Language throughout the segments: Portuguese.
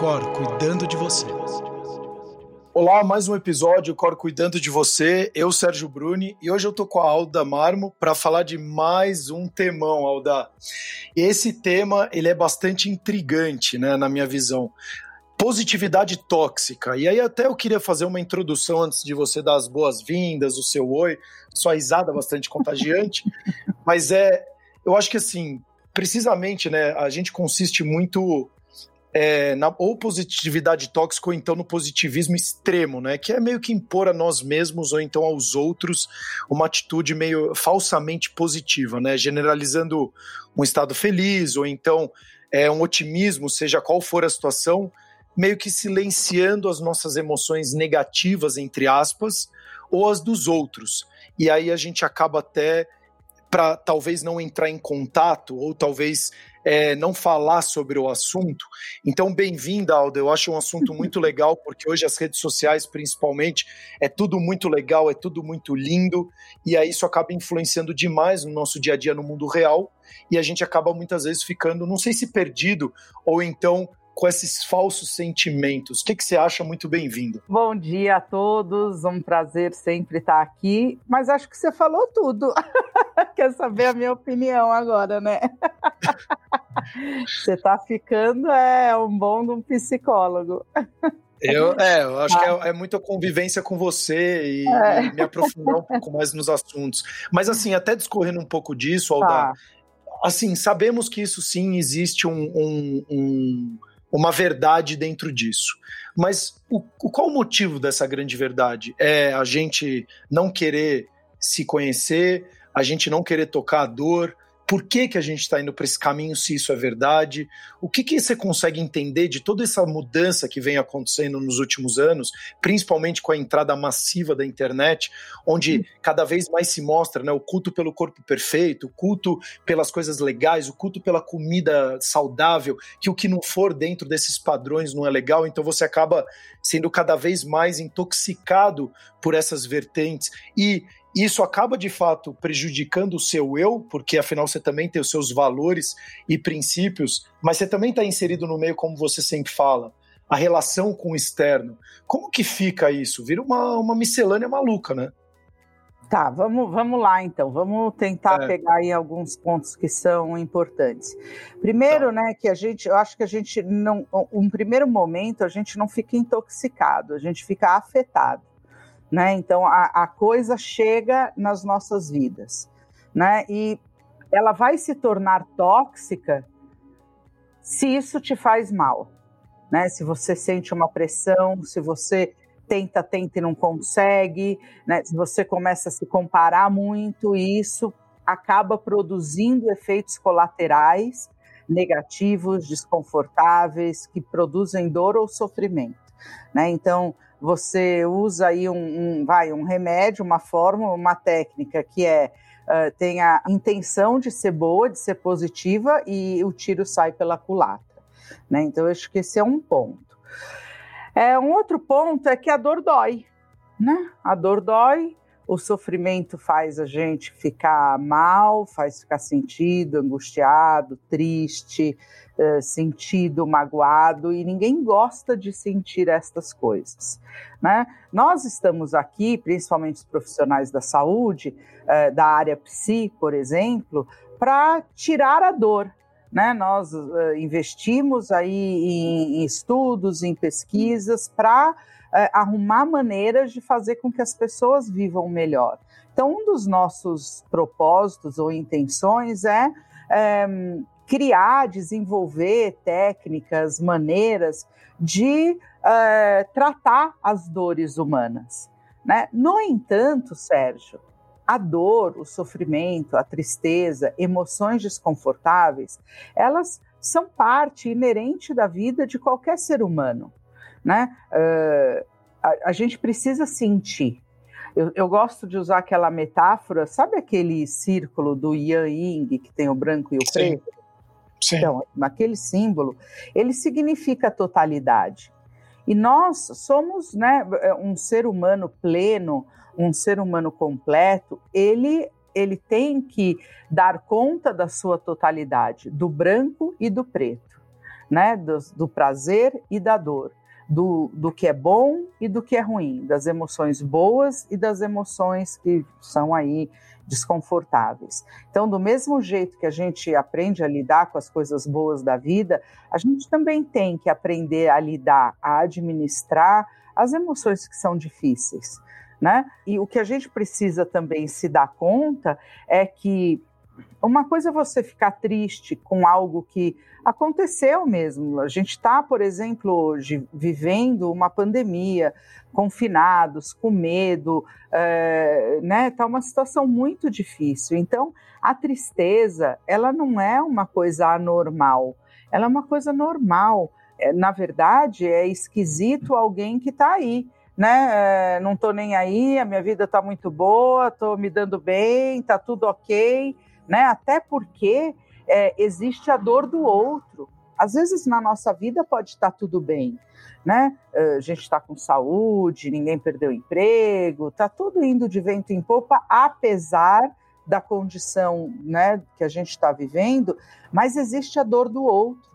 Cor cuidando de você. Olá, mais um episódio Cor cuidando de você. Eu, Sérgio Bruni, e hoje eu tô com a Alda Marmo para falar de mais um temão, Alda. Esse tema, ele é bastante intrigante, né, na minha visão positividade tóxica. E aí até eu queria fazer uma introdução antes de você dar as boas-vindas, o seu oi, sua risada bastante contagiante, mas é, eu acho que assim, precisamente, né, a gente consiste muito é, na ou positividade tóxica ou então no positivismo extremo, né? Que é meio que impor a nós mesmos ou então aos outros uma atitude meio falsamente positiva, né? Generalizando um estado feliz ou então é, um otimismo, seja qual for a situação, meio que silenciando as nossas emoções negativas, entre aspas, ou as dos outros. E aí a gente acaba até para talvez não entrar em contato ou talvez é, não falar sobre o assunto. Então, bem-vinda, Alda. Eu acho um assunto muito legal, porque hoje as redes sociais, principalmente, é tudo muito legal, é tudo muito lindo, e aí isso acaba influenciando demais no nosso dia a dia no mundo real, e a gente acaba muitas vezes ficando, não sei se perdido, ou então com esses falsos sentimentos. O que, que você acha? Muito bem-vindo. Bom dia a todos, um prazer sempre estar aqui, mas acho que você falou tudo. Quer saber a minha opinião agora, né? você está ficando é um bom de um psicólogo. Eu, é, eu acho ah. que é, é muita convivência com você e, é. e, me aprofundar um pouco mais nos assuntos. Mas assim, até discorrendo um pouco disso, tá. assim, sabemos que isso sim existe um, um, um uma verdade dentro disso. Mas o, qual o motivo dessa grande verdade? É a gente não querer se conhecer, a gente não querer tocar a dor, por que, que a gente está indo para esse caminho, se isso é verdade? O que, que você consegue entender de toda essa mudança que vem acontecendo nos últimos anos, principalmente com a entrada massiva da internet, onde cada vez mais se mostra né, o culto pelo corpo perfeito, o culto pelas coisas legais, o culto pela comida saudável, que o que não for dentro desses padrões não é legal, então você acaba sendo cada vez mais intoxicado por essas vertentes. E isso acaba de fato prejudicando o seu eu, porque afinal você também tem os seus valores e princípios, mas você também está inserido no meio, como você sempre fala, a relação com o externo. Como que fica isso? Vira uma, uma miscelânea maluca, né? Tá, vamos, vamos lá então, vamos tentar é. pegar aí alguns pontos que são importantes. Primeiro, tá. né, que a gente, eu acho que a gente não, um primeiro momento a gente não fica intoxicado, a gente fica afetado né? Então a, a coisa chega nas nossas vidas, né? E ela vai se tornar tóxica se isso te faz mal, né? Se você sente uma pressão, se você tenta, tenta e não consegue, né? Se você começa a se comparar muito, isso acaba produzindo efeitos colaterais negativos, desconfortáveis, que produzem dor ou sofrimento, né? Então, você usa aí um, um, vai, um remédio, uma fórmula, uma técnica que é uh, tem a intenção de ser boa, de ser positiva e o tiro sai pela culatra. Né? Então, eu acho que esse é um ponto. É, um outro ponto é que a dor dói. Né? A dor dói, o sofrimento faz a gente ficar mal, faz ficar sentido, angustiado, triste, uh, sentido, magoado, e ninguém gosta de sentir estas coisas. Né? Nós estamos aqui, principalmente os profissionais da saúde, uh, da área psi, por exemplo, para tirar a dor, né? Nós uh, investimos aí em, em, estudos, em pesquisas para uh, arrumar maneiras de fazer com que as pessoas vivam melhor. Então, um dos nossos propósitos ou intenções é, é criar, desenvolver técnicas, maneiras de uh, tratar as dores humanas. Né? No entanto, Sérgio, a dor, o sofrimento, a tristeza, emoções desconfortáveis, elas são parte inerente da vida de qualquer ser humano. Né? Uh, a, a, gente precisa sentir. Eu, eu, gosto de usar aquela metáfora, sabe aquele círculo do Yang Ying, que tem o branco e o preto? Sim. Então, aquele símbolo, ele significa totalidade. E nós somos né, um ser humano pleno, um ser humano completo, ele, ele tem que dar conta da sua totalidade, do branco e do preto. né? Do, do prazer e da dor. Do, do que é bom e do que é ruim, das emoções boas e das emoções que são aí desconfortáveis. Então, do mesmo jeito que a gente aprende a lidar com as coisas boas da vida, a gente também tem que aprender a lidar, a administrar as emoções que são difíceis. Né? E o que a gente precisa também se dar conta é que uma coisa é você ficar triste com algo que aconteceu mesmo. A gente está, por exemplo, hoje vivendo uma pandemia, confinados, com medo, é, né? Tá uma situação muito difícil. Então, a tristeza, ela não é uma coisa anormal, ela é uma coisa normal. É, na verdade, é esquisito alguém que está aí. Né? É, não estou nem aí, a minha vida está muito boa, estou me dando bem, está tudo ok né? Até porque é, existe a dor do outro. Às vezes na nossa vida pode estar tudo bem, né? É, a gente está com saúde, ninguém perdeu emprego, está tudo indo de vento em popa, apesar da condição, né, que a gente está vivendo, mas existe a dor do outro.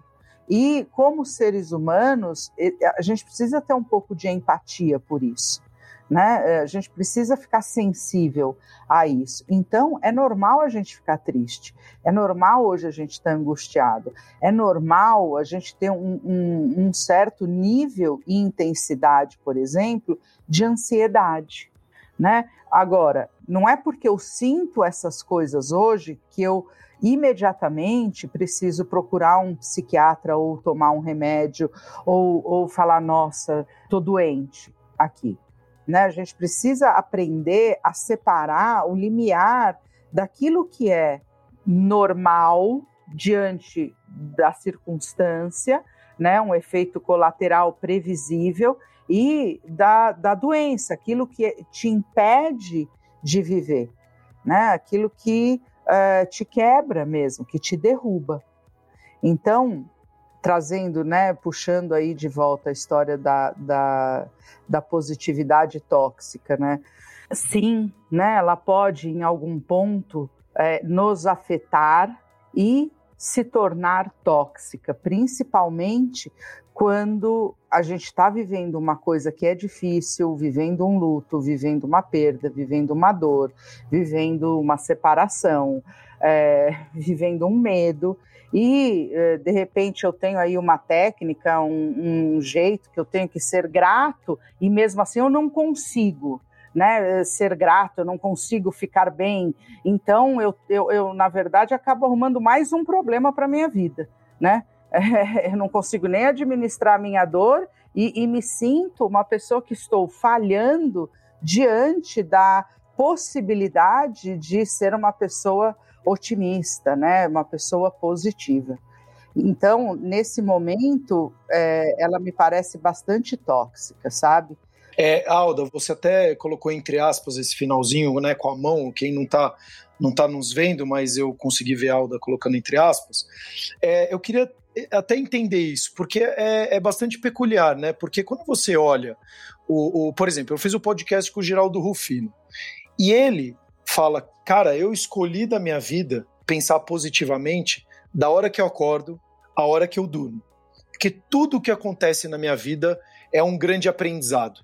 E como seres humanos, a gente precisa ter um pouco de empatia por isso né? É, a gente precisa ficar sensível a isso. Então, é normal a gente ficar triste, é normal hoje a gente estar tá angustiado, é normal a gente ter um, um, um certo nível e intensidade, por exemplo, de ansiedade. Né? Agora, não é porque eu sinto essas coisas hoje que eu imediatamente preciso procurar um psiquiatra ou tomar um remédio ou, ou falar, nossa, tô doente aqui. Né? A gente precisa aprender a separar o limiar daquilo que é normal diante da circunstância, né? um efeito colateral previsível, e da, da doença, aquilo que te impede de viver, né? aquilo que uh, te quebra mesmo, que te derruba. Então, trazendo, né, puxando aí de volta a história da, da, da positividade tóxica, né? Sim, né, ela pode em algum ponto é, nos afetar e se tornar tóxica, principalmente quando a gente está vivendo uma coisa que é difícil, vivendo um luto, vivendo uma perda, vivendo uma dor, vivendo uma separação, é, vivendo um medo e eh, de repente eu tenho aí uma técnica, um, um, jeito que eu tenho que ser grato e mesmo assim eu não consigo. Né, ser grato, eu não consigo ficar bem. Então, eu, eu, eu na verdade, acabo arrumando mais um problema para a minha vida. Né? É, eu não consigo nem administrar a minha dor e, e me sinto uma pessoa que estou falhando diante da possibilidade de ser uma pessoa otimista, né? Uma pessoa positiva. Então, nesse momento, é, ela me parece bastante tóxica, sabe? É, Alda, você até colocou entre aspas esse finalzinho, né, com a mão, quem não está não tá nos vendo, mas eu consegui ver a Alda colocando entre aspas. É, eu queria até entender isso, porque é, é, bastante peculiar, né? Porque quando você olha, o, o, por exemplo, eu fiz o um podcast com o Geraldo Rufino, e ele fala: Cara, eu escolhi da minha vida pensar positivamente da hora que eu acordo à hora que eu durmo. Porque tudo o que acontece na minha vida é um grande aprendizado.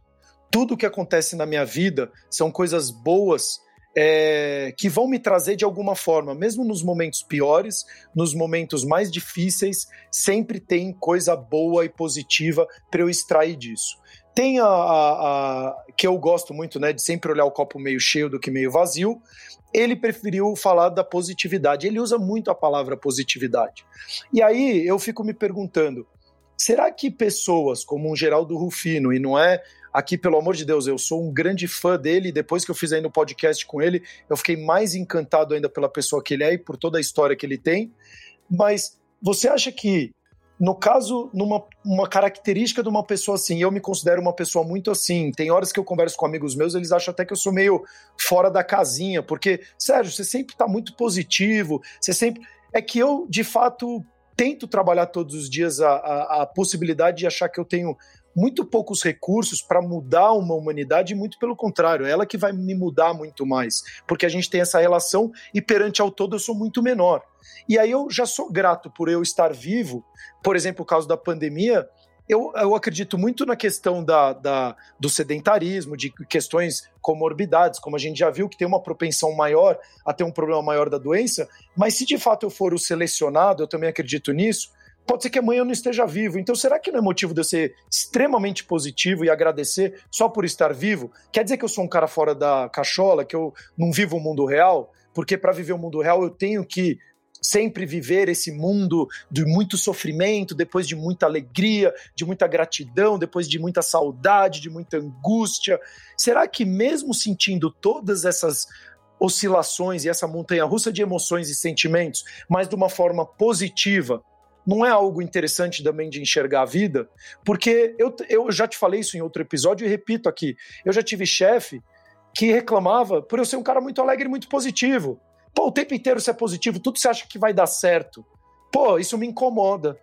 Tudo o que acontece na minha vida são coisas boas é, que vão me trazer de alguma forma, mesmo nos momentos piores, nos momentos mais difíceis, sempre tem coisa boa e positiva para eu extrair disso. Tem a, a, a, que eu gosto muito, né, de sempre olhar o copo meio cheio do que meio vazio. Ele preferiu falar da positividade. Ele usa muito a palavra positividade. E aí eu fico me perguntando: será que pessoas como um Geraldo Rufino, e não é aqui, pelo amor de Deus, eu sou um grande fã dele. Depois que eu fiz ainda o podcast com ele, eu fiquei mais encantado ainda pela pessoa que ele é e por toda a história que ele tem. Mas você acha que no caso, numa uma característica de uma pessoa assim, eu me considero uma pessoa muito assim. Tem horas que eu converso com amigos meus, eles acham até que eu sou meio fora da casinha, porque, Sérgio, você sempre está muito positivo, você sempre. É que eu, de fato, tento trabalhar todos os dias a, a, a, possibilidade de achar que eu tenho muito poucos recursos para mudar uma humanidade, muito pelo contrário, ela que vai me mudar muito mais, porque a gente tem essa relação e perante ao todo eu sou muito menor. E aí eu já sou grato por eu estar vivo, por exemplo, o caso da pandemia, eu, eu acredito muito na questão da, da, do sedentarismo, de questões comorbidades, como a gente já viu, que tem uma propensão maior a ter um problema maior da doença, mas se de fato eu for o selecionado, eu também acredito nisso, pode ser que amanhã eu não esteja vivo. Então, será que não é motivo de eu ser extremamente positivo e agradecer só por estar vivo? Quer dizer que eu sou um cara fora da cachola, que eu não vivo o mundo real? Porque para viver o mundo real eu tenho que sempre viver esse mundo de muito sofrimento, depois de muita alegria, de muita gratidão, depois de muita saudade, de muita angústia. Será que mesmo sentindo todas essas oscilações e essa montanha russa de emoções e sentimentos, mas de uma forma positiva, não é algo interessante também de enxergar a vida? Porque eu, eu já te falei isso em outro episódio e repito aqui. Eu já tive chefe que reclamava por eu ser um cara muito alegre e muito positivo. Pô, o tempo inteiro você é positivo, tudo você acha que vai dar certo. Pô, isso me incomoda.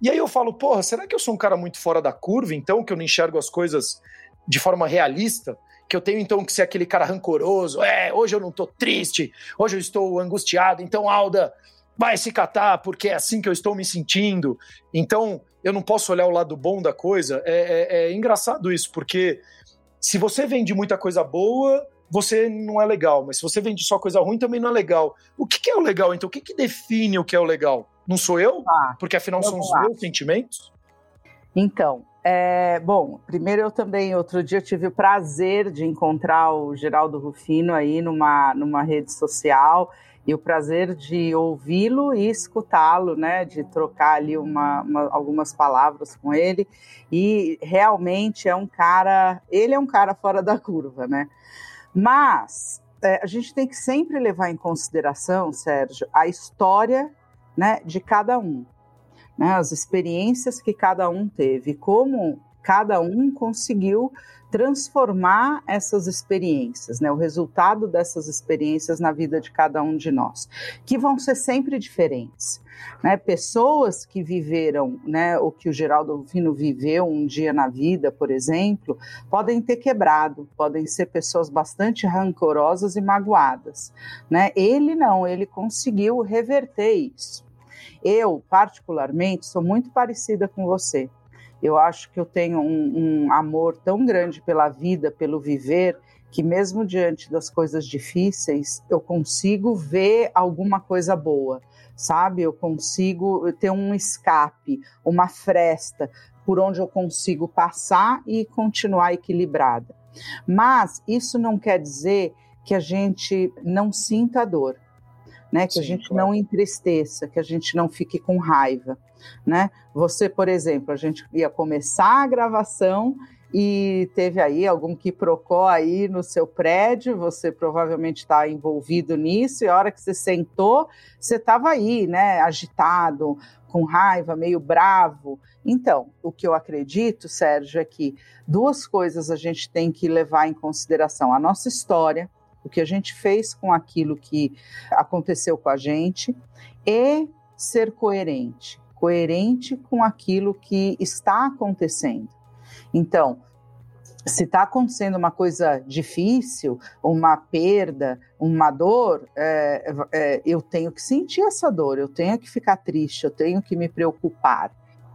E aí eu falo, porra, será que eu sou um cara muito fora da curva, então, que eu não enxergo as coisas de forma realista? Que eu tenho então que ser aquele cara rancoroso, é, hoje eu não tô triste, hoje eu estou angustiado, então, Alda, vai se catar, porque é assim que eu estou me sentindo. Então, eu não posso olhar o lado bom da coisa. É, é, é engraçado isso, porque se você vende muita coisa boa, você não é legal. Mas se você vende só coisa ruim, também não é legal. O que, que é o legal, então? O que, que define o que é o legal? Não sou eu? Ah, Porque afinal são os meus sentimentos? Então, é, bom, primeiro eu também, outro dia, tive o prazer de encontrar o Geraldo Rufino aí numa, numa rede social e o prazer de ouvi-lo e escutá-lo, né, de trocar ali uma, uma, algumas palavras com ele. E realmente é um cara, ele é um cara fora da curva, né? Mas é, a gente tem que sempre levar em consideração, Sérgio, a história né, de cada um, né, as experiências que cada um teve, como cada um conseguiu transformar essas experiências, né, o resultado dessas experiências na vida de cada um de nós, que vão ser sempre diferentes. Né? Pessoas que viveram né, o que o Geraldo Rufino viveu um dia na vida, por exemplo, podem ter quebrado, podem ser pessoas bastante rancorosas e magoadas. Né? Ele não, ele conseguiu reverter isso. Eu, particularmente, sou muito parecida com você. Eu acho que eu tenho um, um amor tão grande pela vida, pelo viver, que mesmo diante das coisas difíceis, eu consigo ver alguma coisa boa sabe? Eu consigo ter um escape, uma fresta por onde eu consigo passar e continuar equilibrada. Mas isso não quer dizer que a gente não sinta dor, né? Que Sim, a gente claro. não entristeça, que a gente não fique com raiva, né? Você, por exemplo, a gente ia começar a gravação e teve aí algum que procou aí no seu prédio, você provavelmente está envolvido nisso, e a hora que você sentou, você estava aí, né, agitado, com raiva, meio bravo. Então, o que eu acredito, Sérgio, é que duas coisas a gente tem que levar em consideração: a nossa história, o que a gente fez com aquilo que aconteceu com a gente, e ser coerente coerente com aquilo que está acontecendo. Então, se está acontecendo uma coisa difícil, uma perda, uma dor, é, é, eu tenho que sentir essa dor, eu tenho que ficar triste, eu tenho que me preocupar,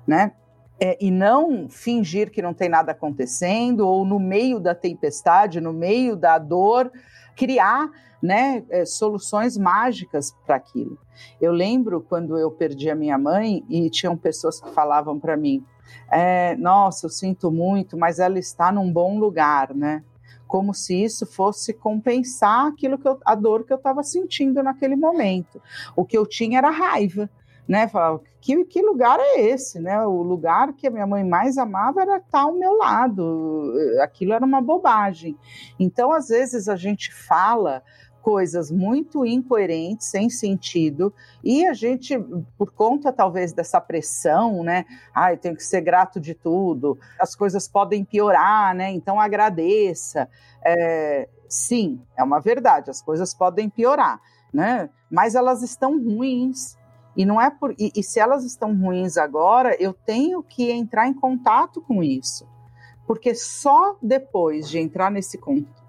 né? É, e não fingir que não tem nada acontecendo, ou no meio da tempestade, no meio da dor, criar né, é, soluções mágicas para aquilo. Eu lembro quando eu perdi a minha mãe e tinham pessoas que falavam para mim: é, nossa, eu sinto muito, mas ela está num bom lugar, né? Como se isso fosse compensar aquilo que eu, a dor que eu estava sentindo naquele momento. O que eu tinha era raiva, né? Falava, que, que lugar é esse, né? O lugar que a minha mãe mais amava era estar ao meu lado. Aquilo era uma bobagem. Então, às vezes a gente fala coisas muito incoerentes, sem sentido, e a gente, por conta talvez dessa pressão, né? Eu tenho que ser grato de tudo, as coisas podem piorar, né? Então agradeça. É, sim, é uma verdade, as coisas podem piorar, né? Mas elas estão ruins. E não é por e, e se elas estão ruins agora, eu tenho que entrar em contato com isso porque só depois de entrar nesse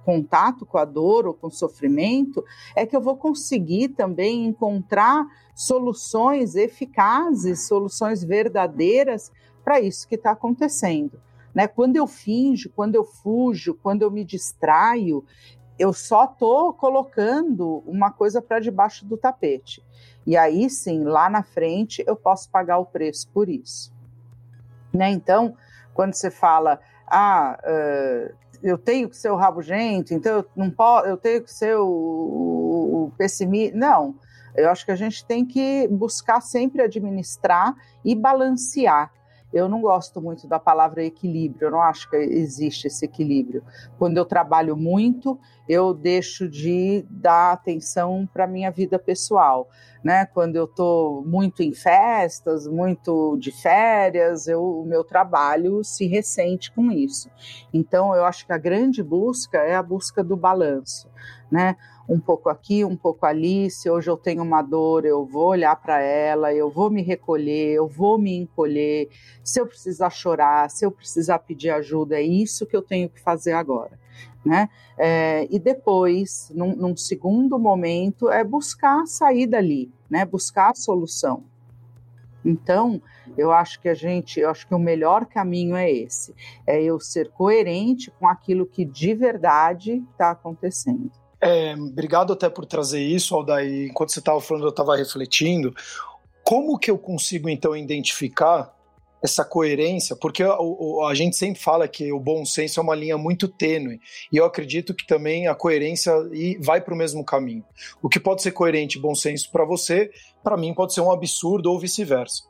contato com a dor ou com o sofrimento é que eu vou conseguir também encontrar soluções eficazes, soluções verdadeiras para isso que está acontecendo. Né? Quando eu finjo, quando eu fujo, quando eu me distraio, eu só estou colocando uma coisa para debaixo do tapete. E aí sim, lá na frente, eu posso pagar o preço por isso. Né? Então, quando você fala, ah, uh, eu tenho que ser o rabugento, então eu não posso, eu tenho que ser o, o, o pessimista. Não, eu acho que a gente tem que buscar sempre administrar e balancear. Eu não gosto muito da palavra equilíbrio, eu não acho que existe esse equilíbrio. Quando eu trabalho muito, eu deixo de dar atenção para a minha vida pessoal. Né? Quando eu estou muito em festas, muito de férias, eu, o meu trabalho se ressente com isso. Então, eu acho que a grande busca é a busca do balanço. Né? um pouco aqui, um pouco ali. Se hoje eu tenho uma dor, eu vou olhar para ela, eu vou me recolher, eu vou me encolher. Se eu precisar chorar, se eu precisar pedir ajuda, é isso que eu tenho que fazer agora. Né? É, e depois, num, num, segundo momento, é buscar sair dali, né? buscar a solução. Então, eu acho que a gente, eu acho que o melhor caminho é esse, é eu ser coerente com aquilo que de verdade está acontecendo. É, obrigado até por trazer isso, Aldair. Enquanto você estava falando, eu estava refletindo. Como que eu consigo, então, identificar essa coerência? Porque a, a, gente sempre fala que o bom senso é uma linha muito tênue. E eu acredito que também a coerência vai para o mesmo caminho. O que pode ser coerente e bom senso para você, para mim pode ser um absurdo ou vice-versa.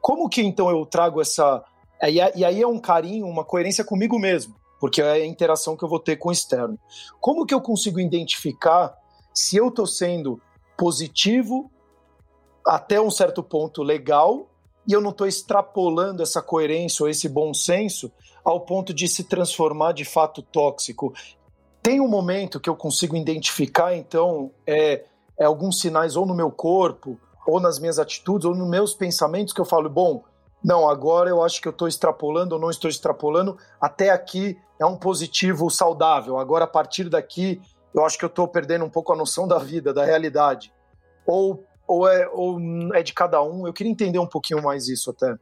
Como que, então, eu trago essa... E aí é um carinho, uma coerência comigo mesmo porque é a interação que eu vou ter com o externo. Como que eu consigo identificar se eu estou sendo positivo até um certo ponto legal e eu não estou extrapolando essa coerência ou esse bom senso ao ponto de se transformar de fato tóxico? Tem um momento que eu consigo identificar, então, é, é alguns sinais ou no meu corpo, ou nas minhas atitudes, ou nos meus pensamentos que eu falo, bom, não, agora eu acho que eu estou extrapolando ou não estou extrapolando, até aqui é um positivo saudável, agora a partir daqui eu acho que eu estou perdendo um pouco a noção da vida, da realidade. Ou, ou, é, ou é de cada um, eu queria entender um pouquinho mais isso até.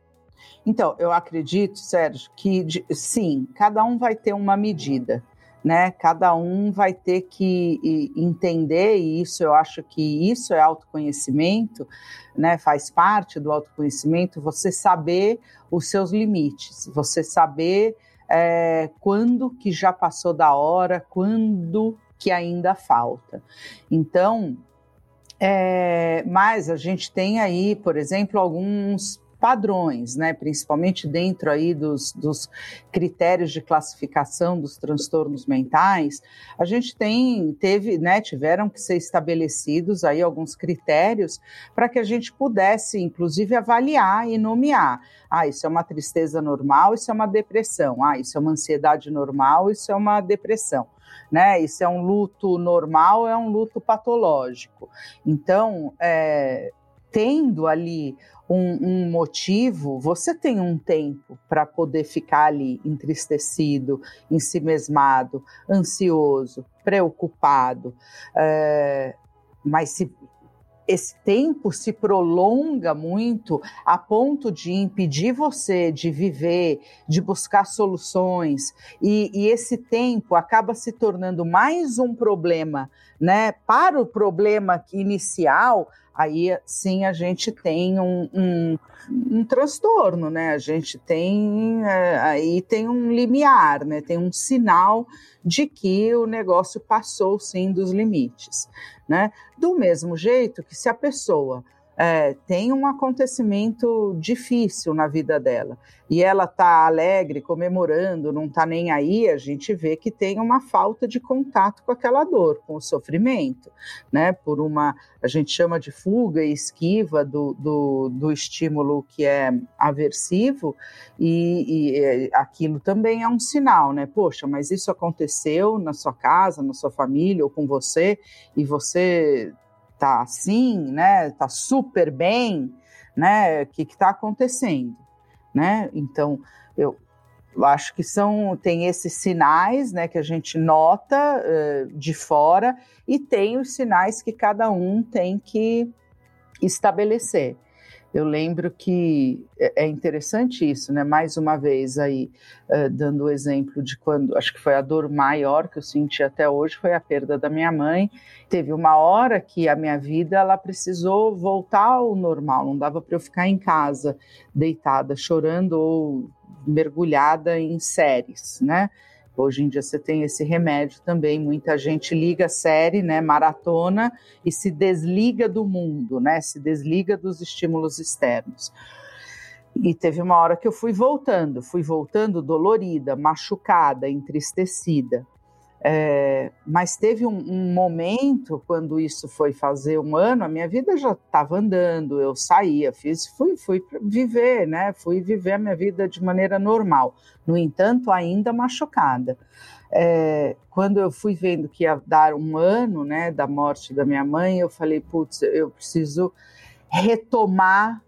Então, eu acredito, Sérgio, que sim, cada um vai ter uma medida né? Cada um vai ter que entender, e isso eu acho que isso é autoconhecimento, né? Faz parte do autoconhecimento, você saber os seus limites, você saber é, quando que já passou da hora, quando que ainda falta. Então, é, mas a gente tem aí, por exemplo, alguns padrões, né, principalmente dentro aí dos, dos critérios de classificação dos transtornos mentais, a gente tem, teve, né, tiveram que ser estabelecidos aí alguns critérios para que a gente pudesse, inclusive, avaliar e nomear. Ah, isso é uma tristeza normal, isso é uma depressão. Ah, isso é uma ansiedade normal, isso é uma depressão. Né? Isso é um luto normal, é um luto patológico. Então, é, tendo ali um, um motivo, você tem um tempo para poder ficar ali entristecido, ensimesmado, ansioso, preocupado. É, mas se esse tempo se prolonga muito a ponto de impedir você de viver, de buscar soluções, e, e, esse tempo acaba se tornando mais um problema, né? Para o problema inicial, aí sim a gente tem um, um, um transtorno, né? A gente tem é, aí tem um limiar, né? Tem um sinal de que o negócio passou sim dos limites, né? Do mesmo jeito que se a pessoa é, tem um acontecimento difícil na vida dela e ela está alegre, comemorando, não está nem aí, a gente vê que tem uma falta de contato com aquela dor, com o sofrimento, né? Por uma, a gente chama de fuga e esquiva do, do, do estímulo que é aversivo, e, e é, aquilo também é um sinal, né? Poxa, mas isso aconteceu na sua casa, na sua família ou com você, e você tá assim, né? Tá super bem, né? O que está acontecendo, né? Então, eu acho que são tem esses sinais né, que a gente nota uh, de fora e tem os sinais que cada um tem que estabelecer. Eu lembro que é, é interessante isso, né? Mais uma vez aí, uh, dando o exemplo de quando, acho que foi a dor maior que eu senti até hoje, foi a perda da minha mãe. Teve uma hora que a minha vida, ela precisou voltar ao normal, não dava para eu ficar em casa, deitada, chorando ou mergulhada em séries, né? Hoje em dia você tem esse remédio também. Muita gente liga série, né, maratona e se desliga do mundo, né? Se desliga dos estímulos externos. E teve uma hora que eu fui voltando, fui voltando dolorida, machucada, entristecida. É, mas teve um, um, momento, quando isso foi fazer um ano, a minha vida já estava andando, eu saía, fiz, fui, fui viver, né? Fui viver a minha vida de maneira normal. No entanto, ainda machucada. É, quando eu fui vendo que ia dar um ano, né, da morte da minha mãe, eu falei, putz, eu preciso retomar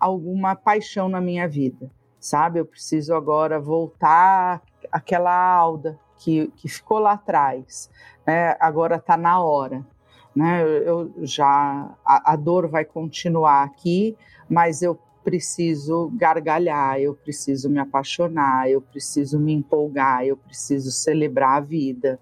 alguma paixão na minha vida, sabe? Eu preciso agora voltar àquela Alda que, que ficou lá atrás, né, agora está na hora. Né, eu já a, a dor vai continuar aqui, mas eu preciso gargalhar, eu preciso me apaixonar, eu preciso me empolgar, eu preciso celebrar a vida,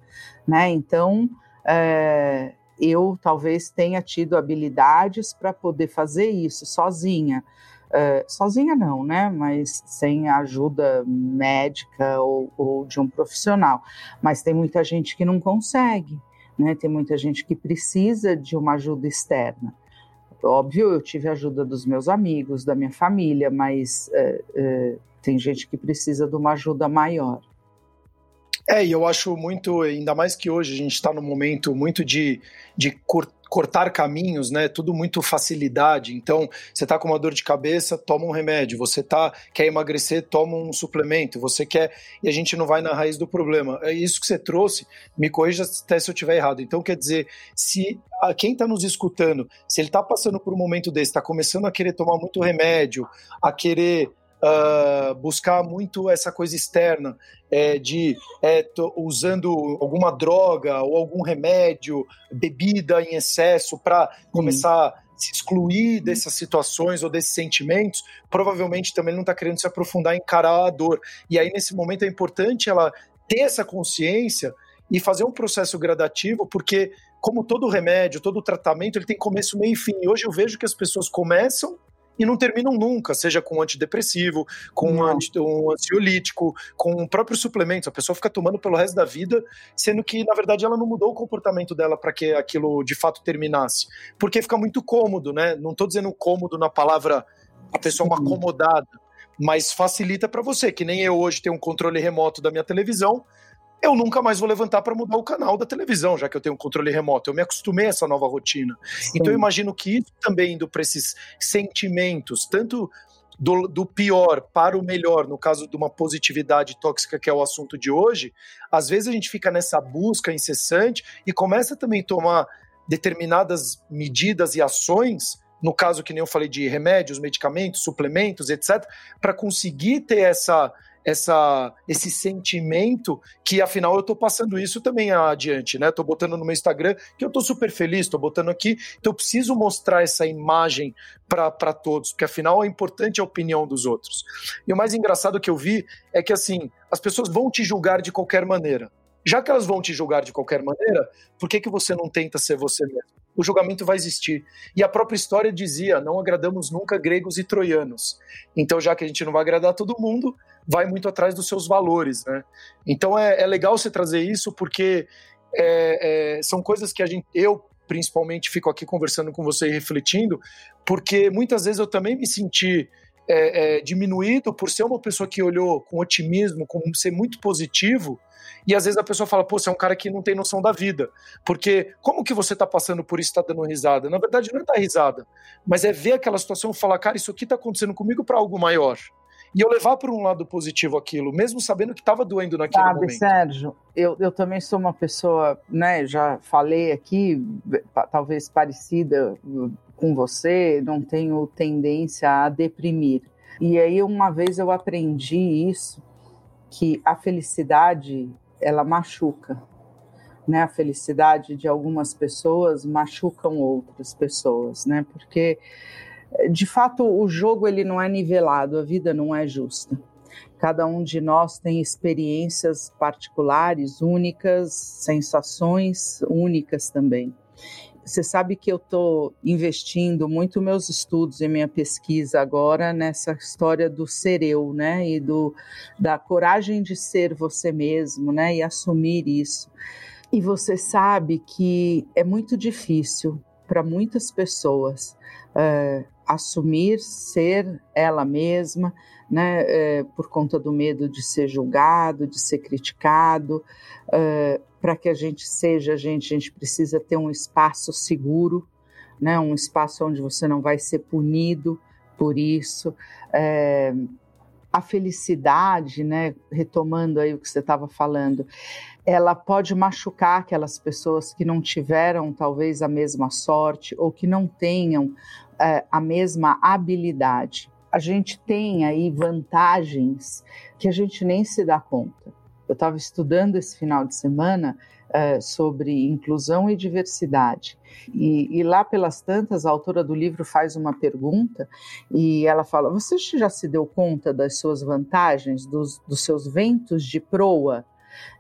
né? Então, é, eu talvez tenha tido habilidades para poder fazer isso sozinha, é, sozinha não, né? Mas sem ajuda médica ou, ou, de um profissional. Mas tem muita gente que não consegue, né? Tem muita gente que precisa de uma ajuda externa. Óbvio, eu tive a ajuda dos meus amigos, da minha família, mas é, é, tem gente que precisa de uma ajuda maior. É, e eu acho muito, ainda mais que hoje a gente está num momento muito de, de cortar caminhos, né? Tudo muito facilidade. Então, você tá com uma dor de cabeça, toma um remédio. Você tá quer emagrecer, toma um suplemento. Você quer e a gente não vai na raiz do problema. É isso que você trouxe. Me corrija até se eu estiver errado. Então, quer dizer, se a, quem está nos escutando, se ele está passando por um momento desse, está começando a querer tomar muito remédio, a querer uh, buscar muito essa coisa externa, é, de é, usando alguma droga ou algum remédio, bebida em excesso para começar a se excluir dessas situações ou desses sentimentos, provavelmente também não está querendo se aprofundar em encarar a dor. E aí, nesse momento, é importante ela ter essa consciência e fazer um processo gradativo, porque, como todo remédio, todo tratamento, ele tem começo, meio e fim. E hoje eu vejo que as pessoas começam e não terminam nunca, seja com um antidepressivo, com um, anti, um ansiolítico, com um próprio suplemento. A pessoa fica tomando pelo resto da vida, sendo que, na verdade, ela não mudou o comportamento dela para que aquilo de fato terminasse. Porque fica muito cômodo, né? Não estou dizendo cômodo na palavra a pessoa é uma acomodada, mas facilita para você, que nem eu hoje tenho um controle remoto da minha televisão, eu nunca mais vou levantar para mudar o canal da televisão, já que eu tenho um controle remoto. Eu me acostumei a essa nova rotina. Sim. Então eu imagino que isso também indo para esses sentimentos, tanto do, do, pior para o melhor, no caso de uma positividade tóxica, que é o assunto de hoje, às vezes a gente fica nessa busca incessante e começa também a tomar determinadas medidas e ações, no caso que nem eu falei de remédios, medicamentos, suplementos, etc., para conseguir ter essa essa, esse sentimento que afinal eu estou passando isso também adiante, né? Tô botando no meu Instagram que eu estou super feliz, estou botando aqui, então eu preciso mostrar essa imagem para todos, porque afinal é importante a opinião dos outros. E o mais engraçado que eu vi é que assim, as pessoas vão te julgar de qualquer maneira. Já que elas vão te julgar de qualquer maneira, por que, que você não tenta ser você mesmo? O julgamento vai existir. E a própria história dizia: não agradamos nunca gregos e troianos. Então, já que a gente não vai agradar todo mundo, vai muito atrás dos seus valores. Né? Então, é, é legal você trazer isso, porque é, é, são coisas que a gente, eu principalmente, fico aqui conversando com você e refletindo, porque muitas vezes eu também me senti. É, é, diminuído por ser uma pessoa que olhou com otimismo, com ser muito positivo, e às vezes a pessoa fala, pô, você é um cara que não tem noção da vida. Porque como que você tá passando por isso e tá dando risada? Na verdade, não é dar risada, mas é ver aquela situação e falar, cara, isso aqui tá acontecendo comigo para algo maior. E eu levar para um lado positivo aquilo, mesmo sabendo que estava doendo naquele Sabe, momento. Sérgio, eu, eu também sou uma pessoa, né, já falei aqui, talvez parecida com você, não tenho tendência a deprimir. E aí uma vez eu aprendi isso que a felicidade ela machuca, né? A felicidade de algumas pessoas machucam outras pessoas, né? Porque de fato o jogo ele não é nivelado, a vida não é justa. Cada um de nós tem experiências particulares, únicas, sensações únicas também. Você sabe que eu estou investindo muito meus estudos e minha pesquisa agora nessa história do ser eu, né? E do, da coragem de ser você mesmo, né? E assumir isso. E você sabe que é muito difícil para muitas pessoas é, assumir ser ela mesma, né, é, por conta do medo de ser julgado, de ser criticado. É, Para que a gente seja a gente, a gente precisa ter um espaço seguro, né, um espaço onde você não vai ser punido por isso. É, a felicidade, né, retomando aí o que você estava falando, ela pode machucar aquelas pessoas que não tiveram talvez a mesma sorte ou que não tenham é, a mesma habilidade a gente tem aí vantagens que a gente nem se dá conta. Eu estava estudando esse final de semana uh, sobre inclusão e diversidade. E, e, lá pelas tantas, a autora do livro faz uma pergunta e ela fala: Você já se deu conta das suas vantagens, dos, dos seus ventos de proa?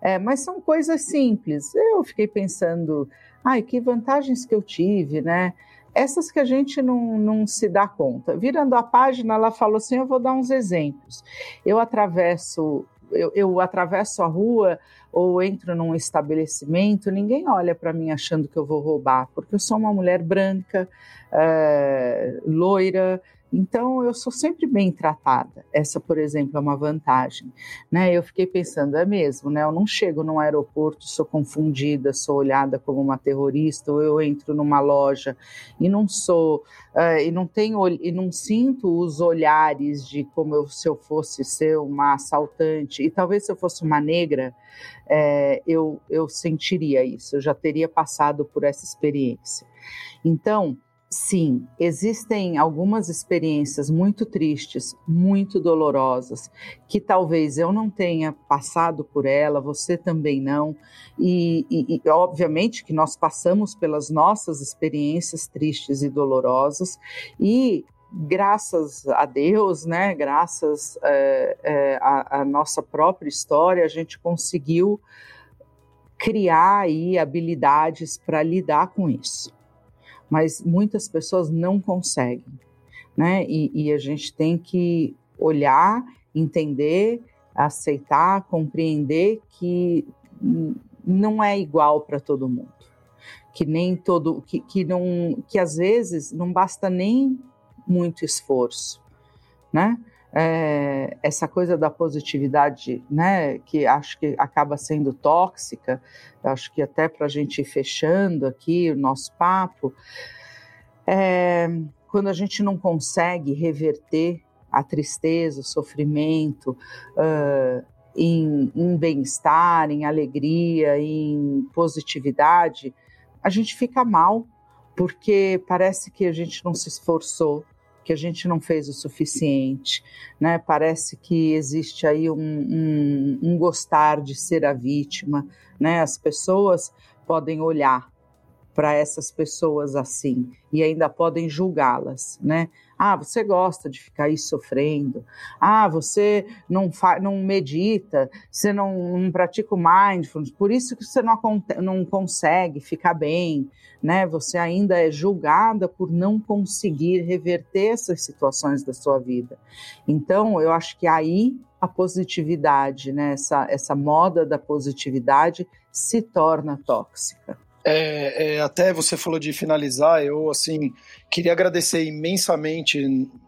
É, mas são coisas simples. Eu fiquei pensando, ai, que vantagens que eu tive, né? essas que a gente não, não se dá conta. Virando a página, ela falou assim: eu vou dar uns exemplos. Eu atravesso, eu, eu atravesso a rua ou entro num estabelecimento, ninguém olha para mim achando que eu vou roubar, porque eu sou uma mulher branca, é, loira, então, eu sou sempre bem tratada. Essa, por exemplo, é uma vantagem. Né? Eu fiquei pensando, é mesmo, né? Eu não chego num aeroporto, sou confundida, sou olhada como uma terrorista, ou eu entro numa loja e não sou, uh, e não tenho, e não sinto os olhares de como eu, se eu fosse ser uma assaltante. E talvez se eu fosse uma negra, é, eu, eu sentiria isso, eu já teria passado por essa experiência. Então, Sim, existem algumas experiências muito tristes, muito dolorosas, que talvez eu não tenha passado por ela, você também não, e, e, e obviamente que nós passamos pelas nossas experiências tristes e dolorosas, e graças a Deus, né, graças é, é, à, nossa própria história, a gente conseguiu criar aí habilidades para lidar com isso mas muitas pessoas não conseguem, né? E, e a gente tem que olhar, entender, aceitar, compreender que não é igual para todo mundo, que nem todo, que, que não, que às vezes não basta nem muito esforço, né? É, essa coisa da positividade, né, que acho que acaba sendo tóxica, acho que até para a gente ir fechando aqui o nosso papo, é, quando a gente não consegue reverter a tristeza, o sofrimento, uh, em, em bem-estar, em alegria, em positividade, a gente fica mal, porque parece que a gente não se esforçou, que a gente não fez o suficiente, né? Parece que existe aí um, um, um gostar de ser a vítima, né? As pessoas podem olhar para essas pessoas assim e ainda podem julgá-las, né? Ah, você gosta de ficar aí sofrendo. Ah, você não, não medita, você não, não, pratica o mindfulness, por isso que você não, não consegue ficar bem, né? Você ainda é julgada por não conseguir reverter essas situações da sua vida. Então, eu acho que aí a positividade, né? essa, essa moda da positividade se torna tóxica. É, é, até você falou de finalizar, eu assim queria agradecer imensamente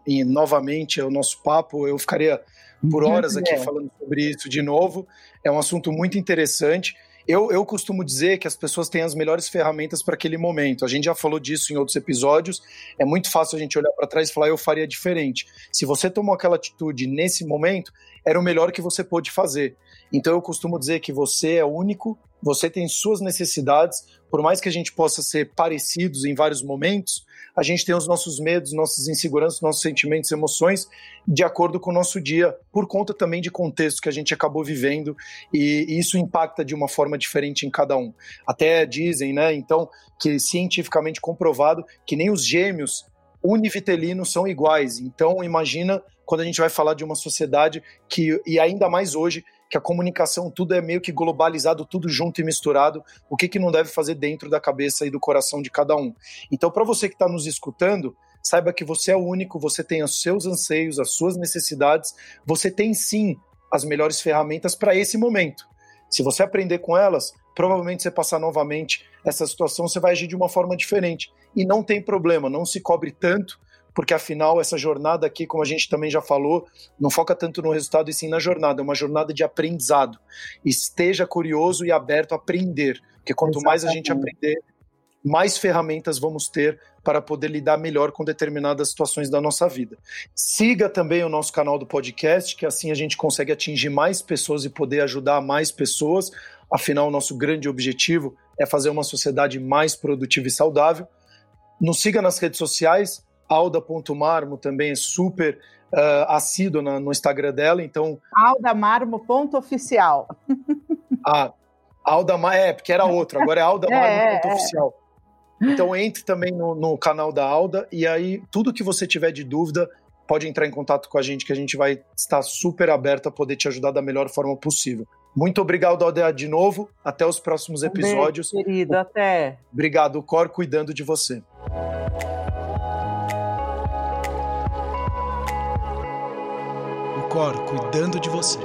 e novamente o nosso papo. Eu ficaria por horas aqui falando sobre isso de novo. É um assunto muito interessante. Eu, eu costumo dizer que as pessoas têm as melhores ferramentas para aquele momento. A gente já falou disso em outros episódios. É muito fácil a gente olhar para trás e falar, eu faria diferente. Se você tomou aquela atitude nesse momento, era o melhor que você pôde fazer. Então eu costumo dizer que você é único você tem suas necessidades, por mais que a gente possa ser parecidos em vários momentos, a gente tem os nossos medos, nossas inseguranças, nossos sentimentos, emoções, de acordo com o nosso dia, por conta também de contexto que a gente acabou vivendo, e, isso impacta de uma forma diferente em cada um. Até dizem, né, então, que cientificamente comprovado que nem os gêmeos univitelinos são iguais. Então, imagina quando a gente vai falar de uma sociedade que, e ainda mais hoje, que a comunicação tudo é meio que globalizado, tudo junto e misturado, o que, que não deve fazer dentro da cabeça e do coração de cada um. Então, para você que está nos escutando, saiba que você é o único, você tem os seus anseios, as suas necessidades, você tem sim as melhores ferramentas para esse momento. Se você aprender com elas, provavelmente você passar novamente essa situação, você vai agir de uma forma diferente. E não tem problema, não se cobre tanto, porque afinal essa jornada aqui, como a gente também já falou, não foca tanto no resultado e sim na jornada, é uma jornada de aprendizado. Esteja curioso e aberto a aprender, porque quanto Exatamente. mais a gente aprender, mais ferramentas vamos ter para poder lidar melhor com determinadas situações da nossa vida. Siga também o nosso canal do podcast, que assim a gente consegue atingir mais pessoas e poder ajudar mais pessoas. Afinal, o nosso grande objetivo é fazer uma sociedade mais produtiva e saudável. Nos siga nas redes sociais, Alda.marmo também é super uh, assíduo no Instagram dela, então... Aldamarmo.oficial. ah, Alda, é, porque era outro, agora é Aldamarmo.oficial. É, é. Então entre também no, no canal da Alda e aí tudo que você tiver de dúvida pode entrar em contato com a gente que a gente vai estar super aberto a poder te ajudar da melhor forma possível. Muito obrigado, Aldeia, de novo. Até os próximos episódios. Um beijo, querido, até. Obrigado, Cor cuidando de você. Cor cuidando de você.